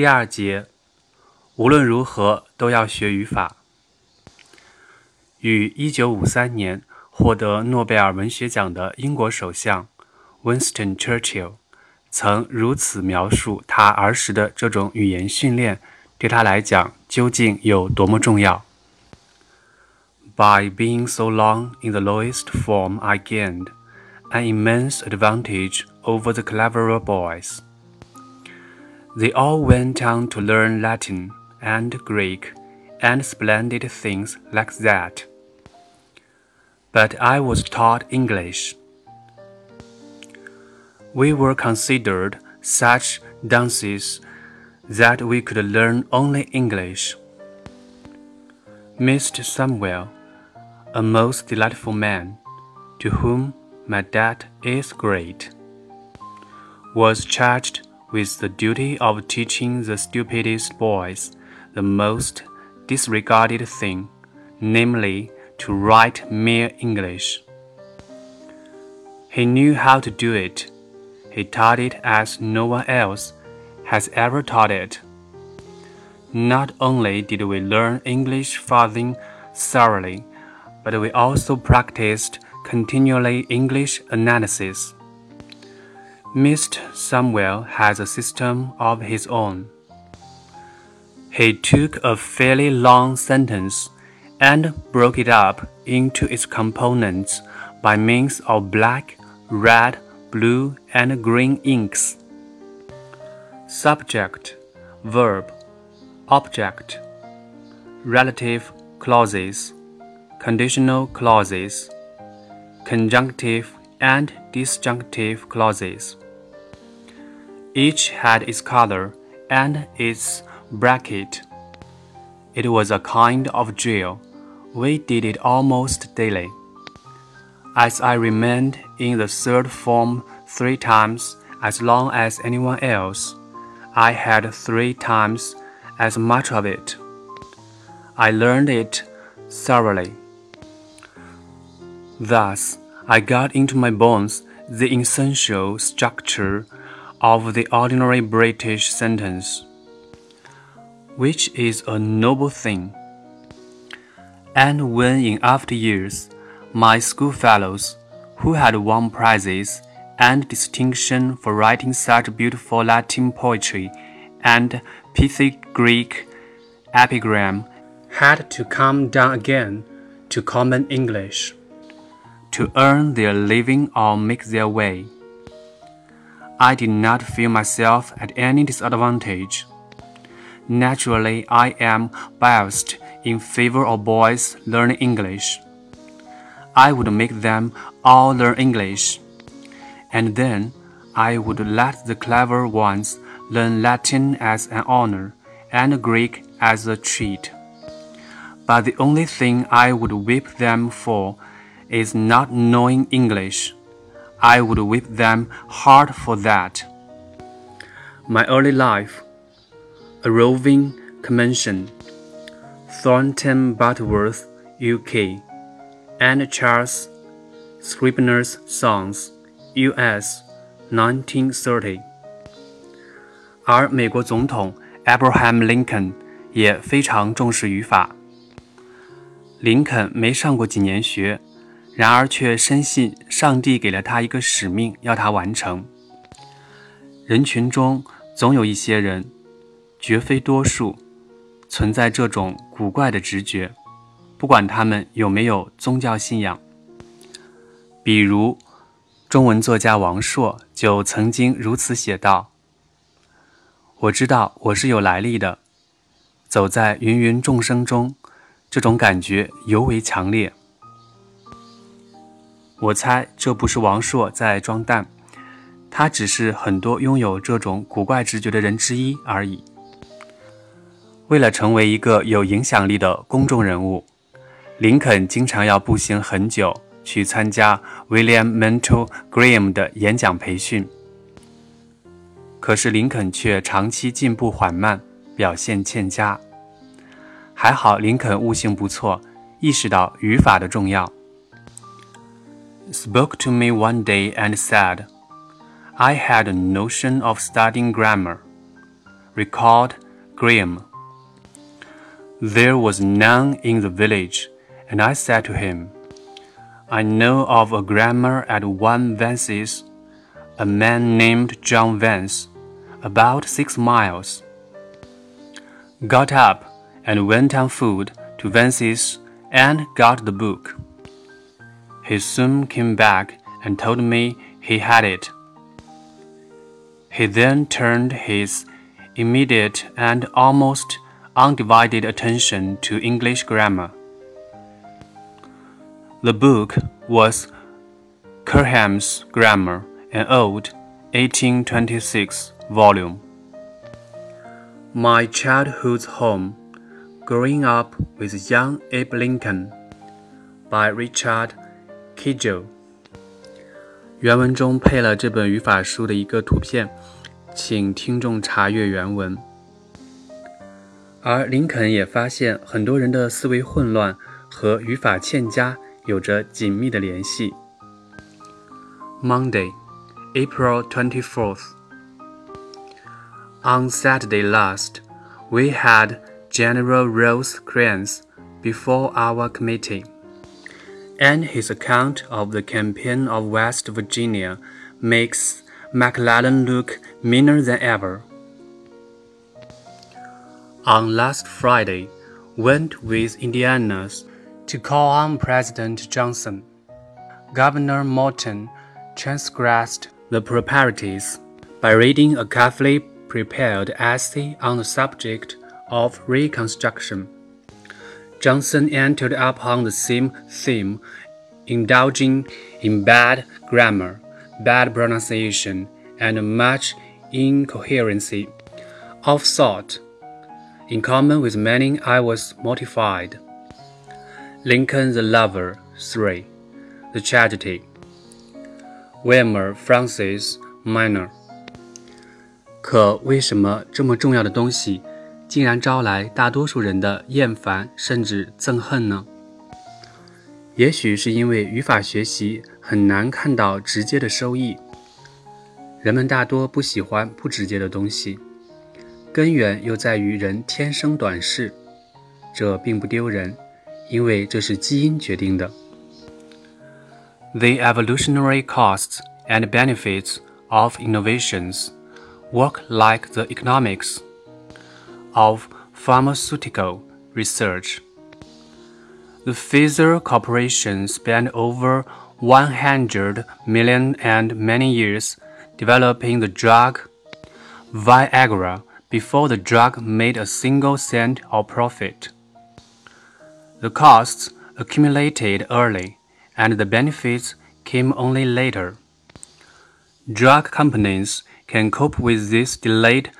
第二节，无论如何都要学语法。于1953年获得诺贝尔文学奖的英国首相 Winston Churchill 曾如此描述他儿时的这种语言训练对他来讲究竟有多么重要。By being so long in the lowest form, I gained an immense advantage over the cleverer boys. They all went on to learn Latin and Greek and splendid things like that. But I was taught English. We were considered such dunces that we could learn only English. Mr. Somervell, a most delightful man, to whom my debt is great, was charged with the duty of teaching the stupidest boys the most disregarded thing, namely to write mere English. He knew how to do it. He taught it as no one else has ever taught it. Not only did we learn English parsing thoroughly, but we also practiced continually English analysis. Mr. Somervell has a system of his own. He took a fairly long sentence and broke it up into its components by means of black, red, blue, and green inks. Subject, verb, object, relative clauses, conditional clauses, conjunctive and disjunctive clauses. Each had its color and its bracket. It was a kind of drill. We did it almost daily. As I remained in the third form three times as long as anyone else, I had three times as much of it. I learned it thoroughly. Thus, I got into my bones the essential structure of the ordinary British sentence, which is a noble thing. And when in after years my schoolfellows, who had won prizes and distinction for writing such beautiful Latin poetry and pithy Greek epigram, had to come down again to common English to earn their living or make their way. I did not feel myself at any disadvantage. Naturally, I am biased in favor of boys learning English. I would make them all learn English, and then I would let the clever ones learn Latin as an honor and Greek as a treat. But the only thing I would whip them for is not knowing English. I would whip them hard for that. My early life, a roving Commission, Thornton Butterworth, UK, and Charles Scribner's Sons, U.S. 1930。而美国总统 Abraham Lincoln 也非常重视语法。林肯没上过几年学。然而却深信上帝给了他一个使命，要他完成。人群中总有一些人，绝非多数，存在这种古怪的直觉，不管他们有没有宗教信仰。比如，中文作家王朔就曾经如此写道：“我知道我是有来历的，走在芸芸众生中，这种感觉尤为强烈。”我猜这不是王朔在装蛋，他只是很多拥有这种古怪直觉的人之一而已。为了成为一个有影响力的公众人物，林肯经常要步行很久去参加 William Mental Graham 的演讲培训。可是林肯却长期进步缓慢，表现欠佳。还好林肯悟性不错，意识到语法的重要。Spoke to me one day and said, I had a notion of studying grammar, recalled Graham. There was none in the village, and I said to him, I know of a grammar at one Vance's, a man named John Vance, about six miles. Got up and went on foot to Vance's and got the book. He soon came back and told me he had it. He then turned his immediate and almost undivided attention to English grammar. The book was Kirkham's Grammar, an old 1826 volume. My childhood's home, growing up with young Abe Lincoln, by Richard Kegel。原文中配了这本语法书的一个图片，请听众查阅原文。而林肯也发现，很多人的思维混乱和语法欠佳有着紧密的联系。Monday, April twenty fourth. On Saturday last, we had General Rosecrans before our committee and his account of the campaign of West Virginia makes McClellan look meaner than ever. On last Friday, went with Indiana's to call on President Johnson. Governor Morton transgressed the proprieties by reading a carefully prepared essay on the subject of Reconstruction. Johnson entered upon the same theme, indulging in bad grammar, bad pronunciation, and much incoherency of thought. In common with many, I was mortified. Lincoln the Lover 3. The Tragedy. Wilma Frances Minor。可为什么这么重要的东西竟然招来大多数人的厌烦甚至憎恨呢？也许是因为语法学习很难看到直接的收益，人们大多不喜欢不直接的东西，根源又在于人天生短视，这并不丢人，因为这是基因决定的。The evolutionary costs and benefits of innovations work like the economics. Of pharmaceutical research. The Pfizer Corporation spent over 100 million and many years developing the drug Viagra before the drug made a single cent of profit. The costs accumulated early and the benefits came only later. Drug companies can cope with this delayed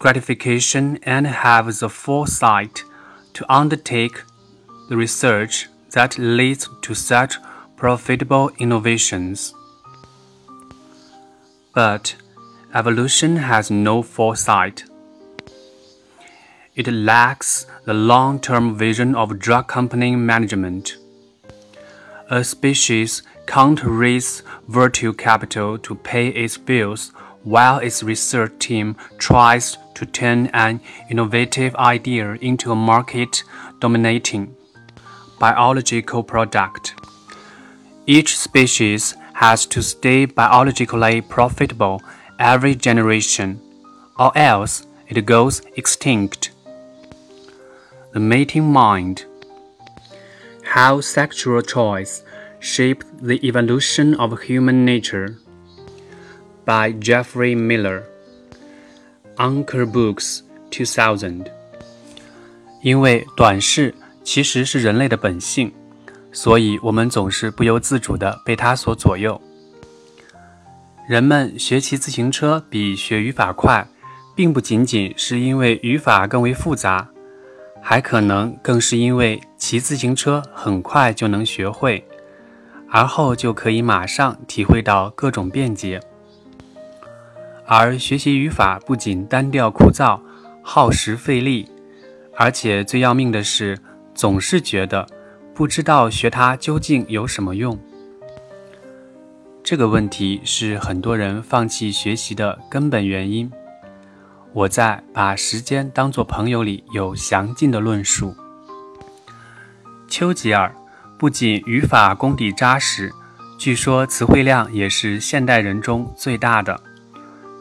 gratification and have the foresight to undertake the research that leads to such profitable innovations. But evolution has no foresight. It lacks the long term vision of drug company management. A species can't raise venture capital to pay its bills while its research team tries to turn an innovative idea into a market dominating biological product. Each species has to stay biologically profitable every generation, or else it goes extinct. The mating mind. How sexual choice shaped the evolution of human nature. By Geoffrey Miller. Anchor Books 2000。因为短视其实是人类的本性，所以我们总是不由自主地被它所左右。人们学骑自行车比学语法快，并不仅仅是因为语法更为复杂，还可能更是因为骑自行车很快就能学会，而后就可以马上体会到各种便捷。而学习语法不仅单调枯燥、耗时费力，而且最要命的是，总是觉得不知道学它究竟有什么用。这个问题是很多人放弃学习的根本原因。我在《把时间当作朋友》里有详尽的论述。丘吉尔不仅语法功底扎实，据说词汇量也是现代人中最大的。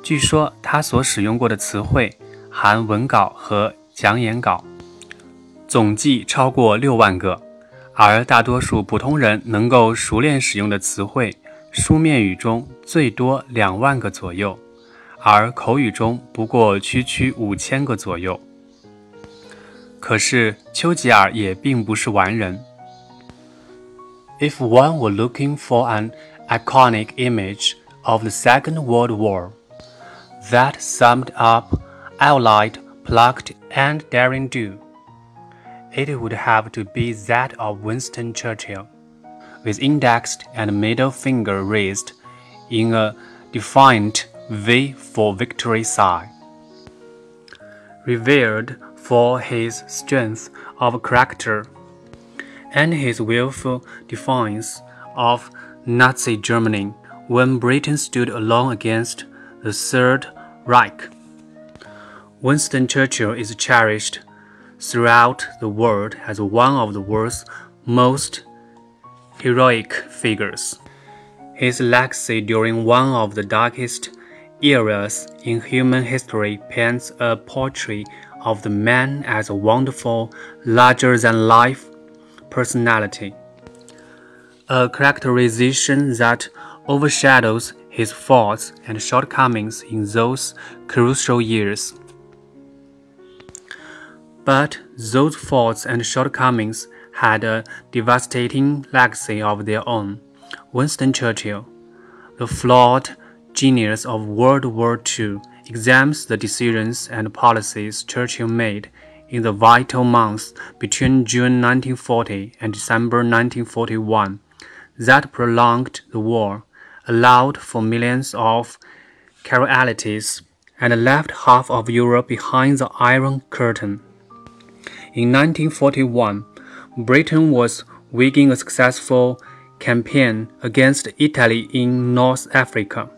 据说他所使用过的词汇，含文稿和讲演稿，总计超过六万个，而大多数普通人能够熟练使用的词汇，书面语中最多两万个左右。而口语中不过区区五千个左右。可是丘吉尔也并不是完人。If one were looking for an iconic image of the Second World War that summed up Allied pluck and daring do, it would have to be that of Winston Churchill, with indexed and middle finger raised in a defiant V for victory sign. Revered for his strength of character and his willful defiance of Nazi Germany when Britain stood alone against the Third Reich. Winston Churchill is cherished throughout the world as one of the world's most heroic figures. His legacy during one of the darkest eras in human history paints a portrait of the man as a wonderful, larger than life personality. A characterization that overshadows his faults and shortcomings in those crucial years. But those faults and shortcomings had a devastating legacy of their own. Winston Churchill, the flawed genius of World War II examines the decisions and policies Churchill made in the vital months between June 1940 and December 1941 that prolonged the war, allowed for millions of casualties, and left half of Europe behind the Iron Curtain. In 1941, Britain was waging a successful campaign against Italy in North Africa.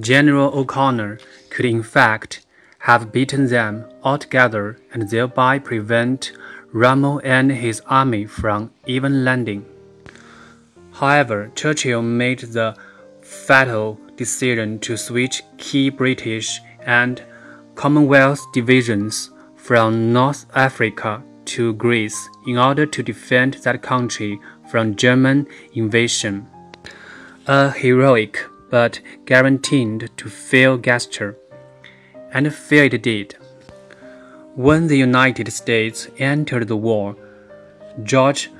General O'Connor could in fact have beaten them altogether and thereby prevent Rommel and his army from even landing. However, Churchill made the fatal decision to switch key British and Commonwealth divisions from North Africa to Greece in order to defend that country from German invasion. A heroic but guaranteed to fail gesture, and fail it did. When the United States entered the war, George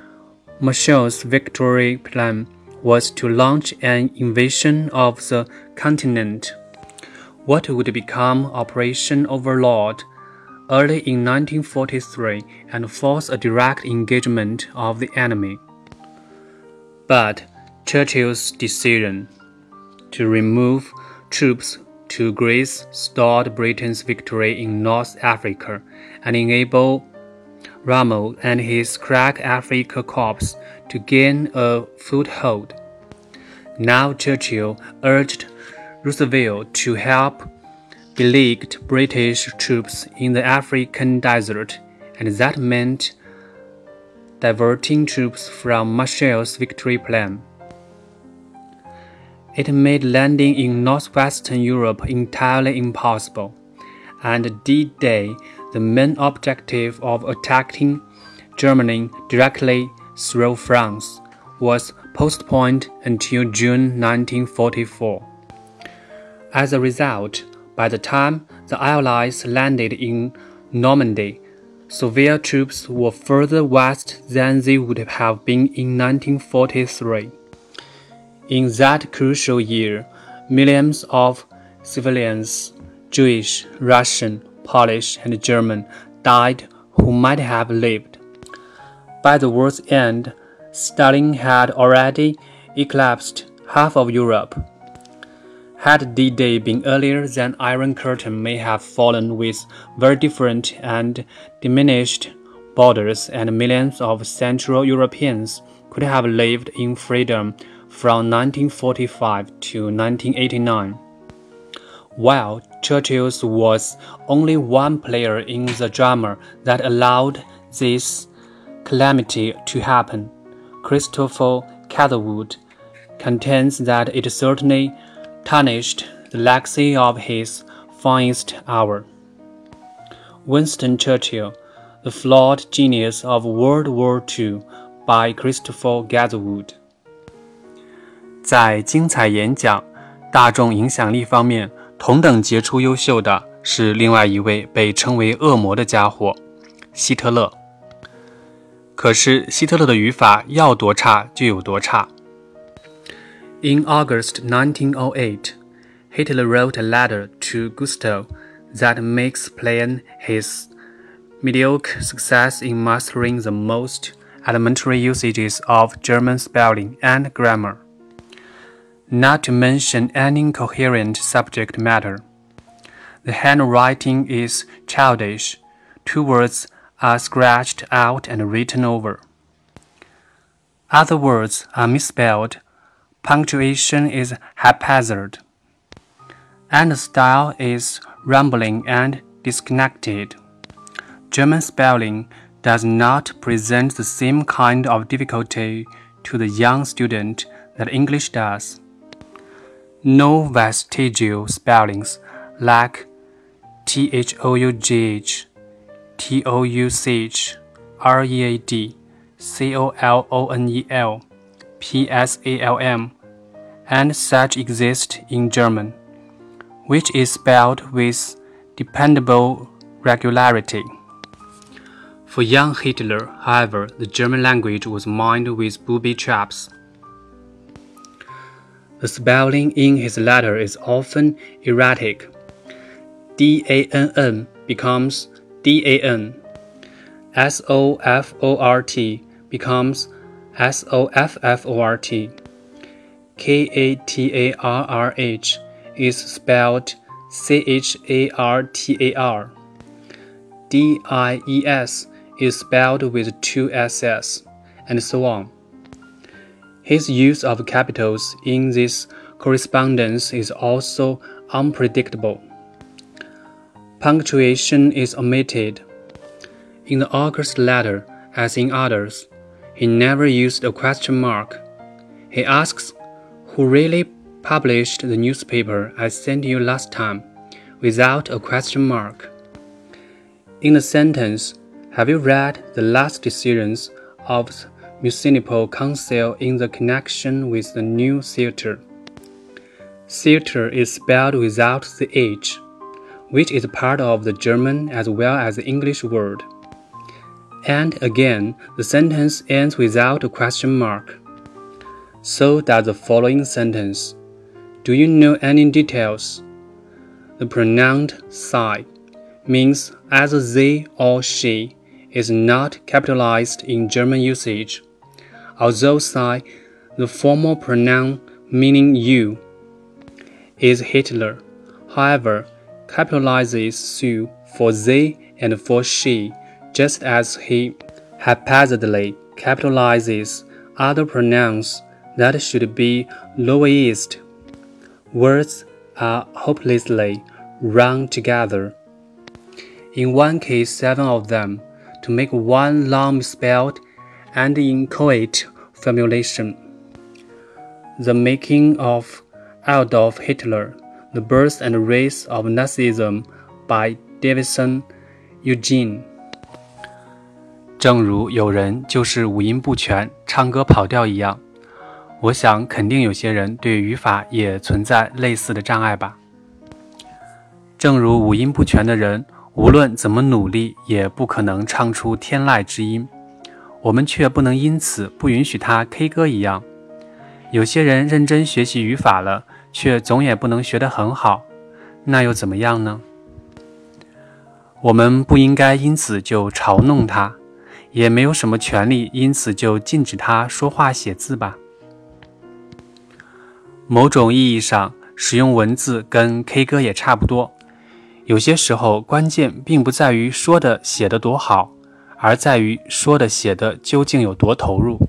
Marshall's victory plan was to launch an invasion of the continent. What would become Operation Overlord early in 1943 and force a direct engagement of the enemy. But Churchill's decision to remove troops to Greece stalled Britain's victory in North Africa and enabled Rommel and his crack Africa corps to gain a foothold. Now Churchill urged Roosevelt to help beleaguered British troops in the African desert, and that meant diverting troops from Marshall's victory plan. It made landing in northwestern Europe entirely impossible, and D-Day, the main objective of attacking Germany directly through France, was postponed until June 1944. As a result, by the time the Allies landed in Normandy, Soviet troops were further west than they would have been in 1943. In that crucial year, millions of civilians, Jewish, Russian, Polish, and German, died who might have lived. By the war's end, Stalin had already eclipsed half of Europe. Had D Day been earlier, then Iron Curtain may have fallen with very different and diminished borders, and millions of Central Europeans could have lived in freedom from 1945 to 1989. While Churchill's was only one player in the drama that allowed this calamity to happen. Christopher Catherwood contends that it certainly tarnished the legacy of his finest hour. Winston Churchill, The Flawed Genius of World War II by Christopher Catherwood。在精彩演讲、大众影响力方面同等杰出优秀的是另外一位被称为“恶魔”的家伙——希特勒。可是希特勒的语法要多差就有多差。In August 1908, Hitler wrote a letter to Gustl that makes plain his mediocre success in mastering the most elementary usages of German spelling and grammar, not to mention any coherent subject matter. The handwriting is childish, two words are scratched out and written over. Other words are misspelled. Punctuation is haphazard. And the style is rambling and disconnected. German spelling does not present the same kind of difficulty to the young student that English does. No vestigial spellings like T H O U G H, T O U C H, R E A D, C O L O N E L, P S A L M, and such exist in German, which is spelled with dependable regularity. For young Hitler, however, the German language was mined with booby traps. The spelling in his letter is often erratic. D-A-N-N becomes D-A-N. S-O-F-O-R-T becomes S-O-F-F-O-R-T. K-A-T-A-R-R-H is spelled C-H-A-R-T-A-R. D-I-E-S is spelled with two S's, and so on. His use of capitals in this correspondence is also unpredictable. Punctuation is omitted. In the August letter, as in others, he never used a question mark. He asks, Who really published the newspaper I sent you last time, without a question mark. In the sentence, have you read the last decisions of the Municipal Council in the connection with the new theater? Theater is spelled without the H, which is part of the German as well as the English word. And again, the sentence ends without a question mark. So does the following sentence. Do you know any details? The pronoun "sie" means either they or she is not capitalized in German usage, although "sie," the formal pronoun meaning you, is Hitler. However, capitalizes "su" for they and for she, just as he haphazardly capitalizes other pronouns that should be lowercased. Words are hopelessly run together. In one case, seven of them to make one long misspelled and inchoate formulation. The Making of Adolf Hitler, The Birth and Rise of Nazism by Davidson Eugene. 正如有人就是五音不全、唱歌跑调一样，我想肯定有些人对语法也存在类似的障碍吧。正如五音不全的人。无论怎么努力，也不可能唱出天籁之音。我们却不能因此不允许他 K 歌一样。有些人认真学习语法了，却总也不能学得很好，那又怎么样呢？我们不应该因此就嘲弄他，也没有什么权利因此就禁止他说话写字吧。某种意义上，使用文字跟 K 歌也差不多。有些时候，关键并不在于说的写的多好，而在于说的写的究竟有多投入。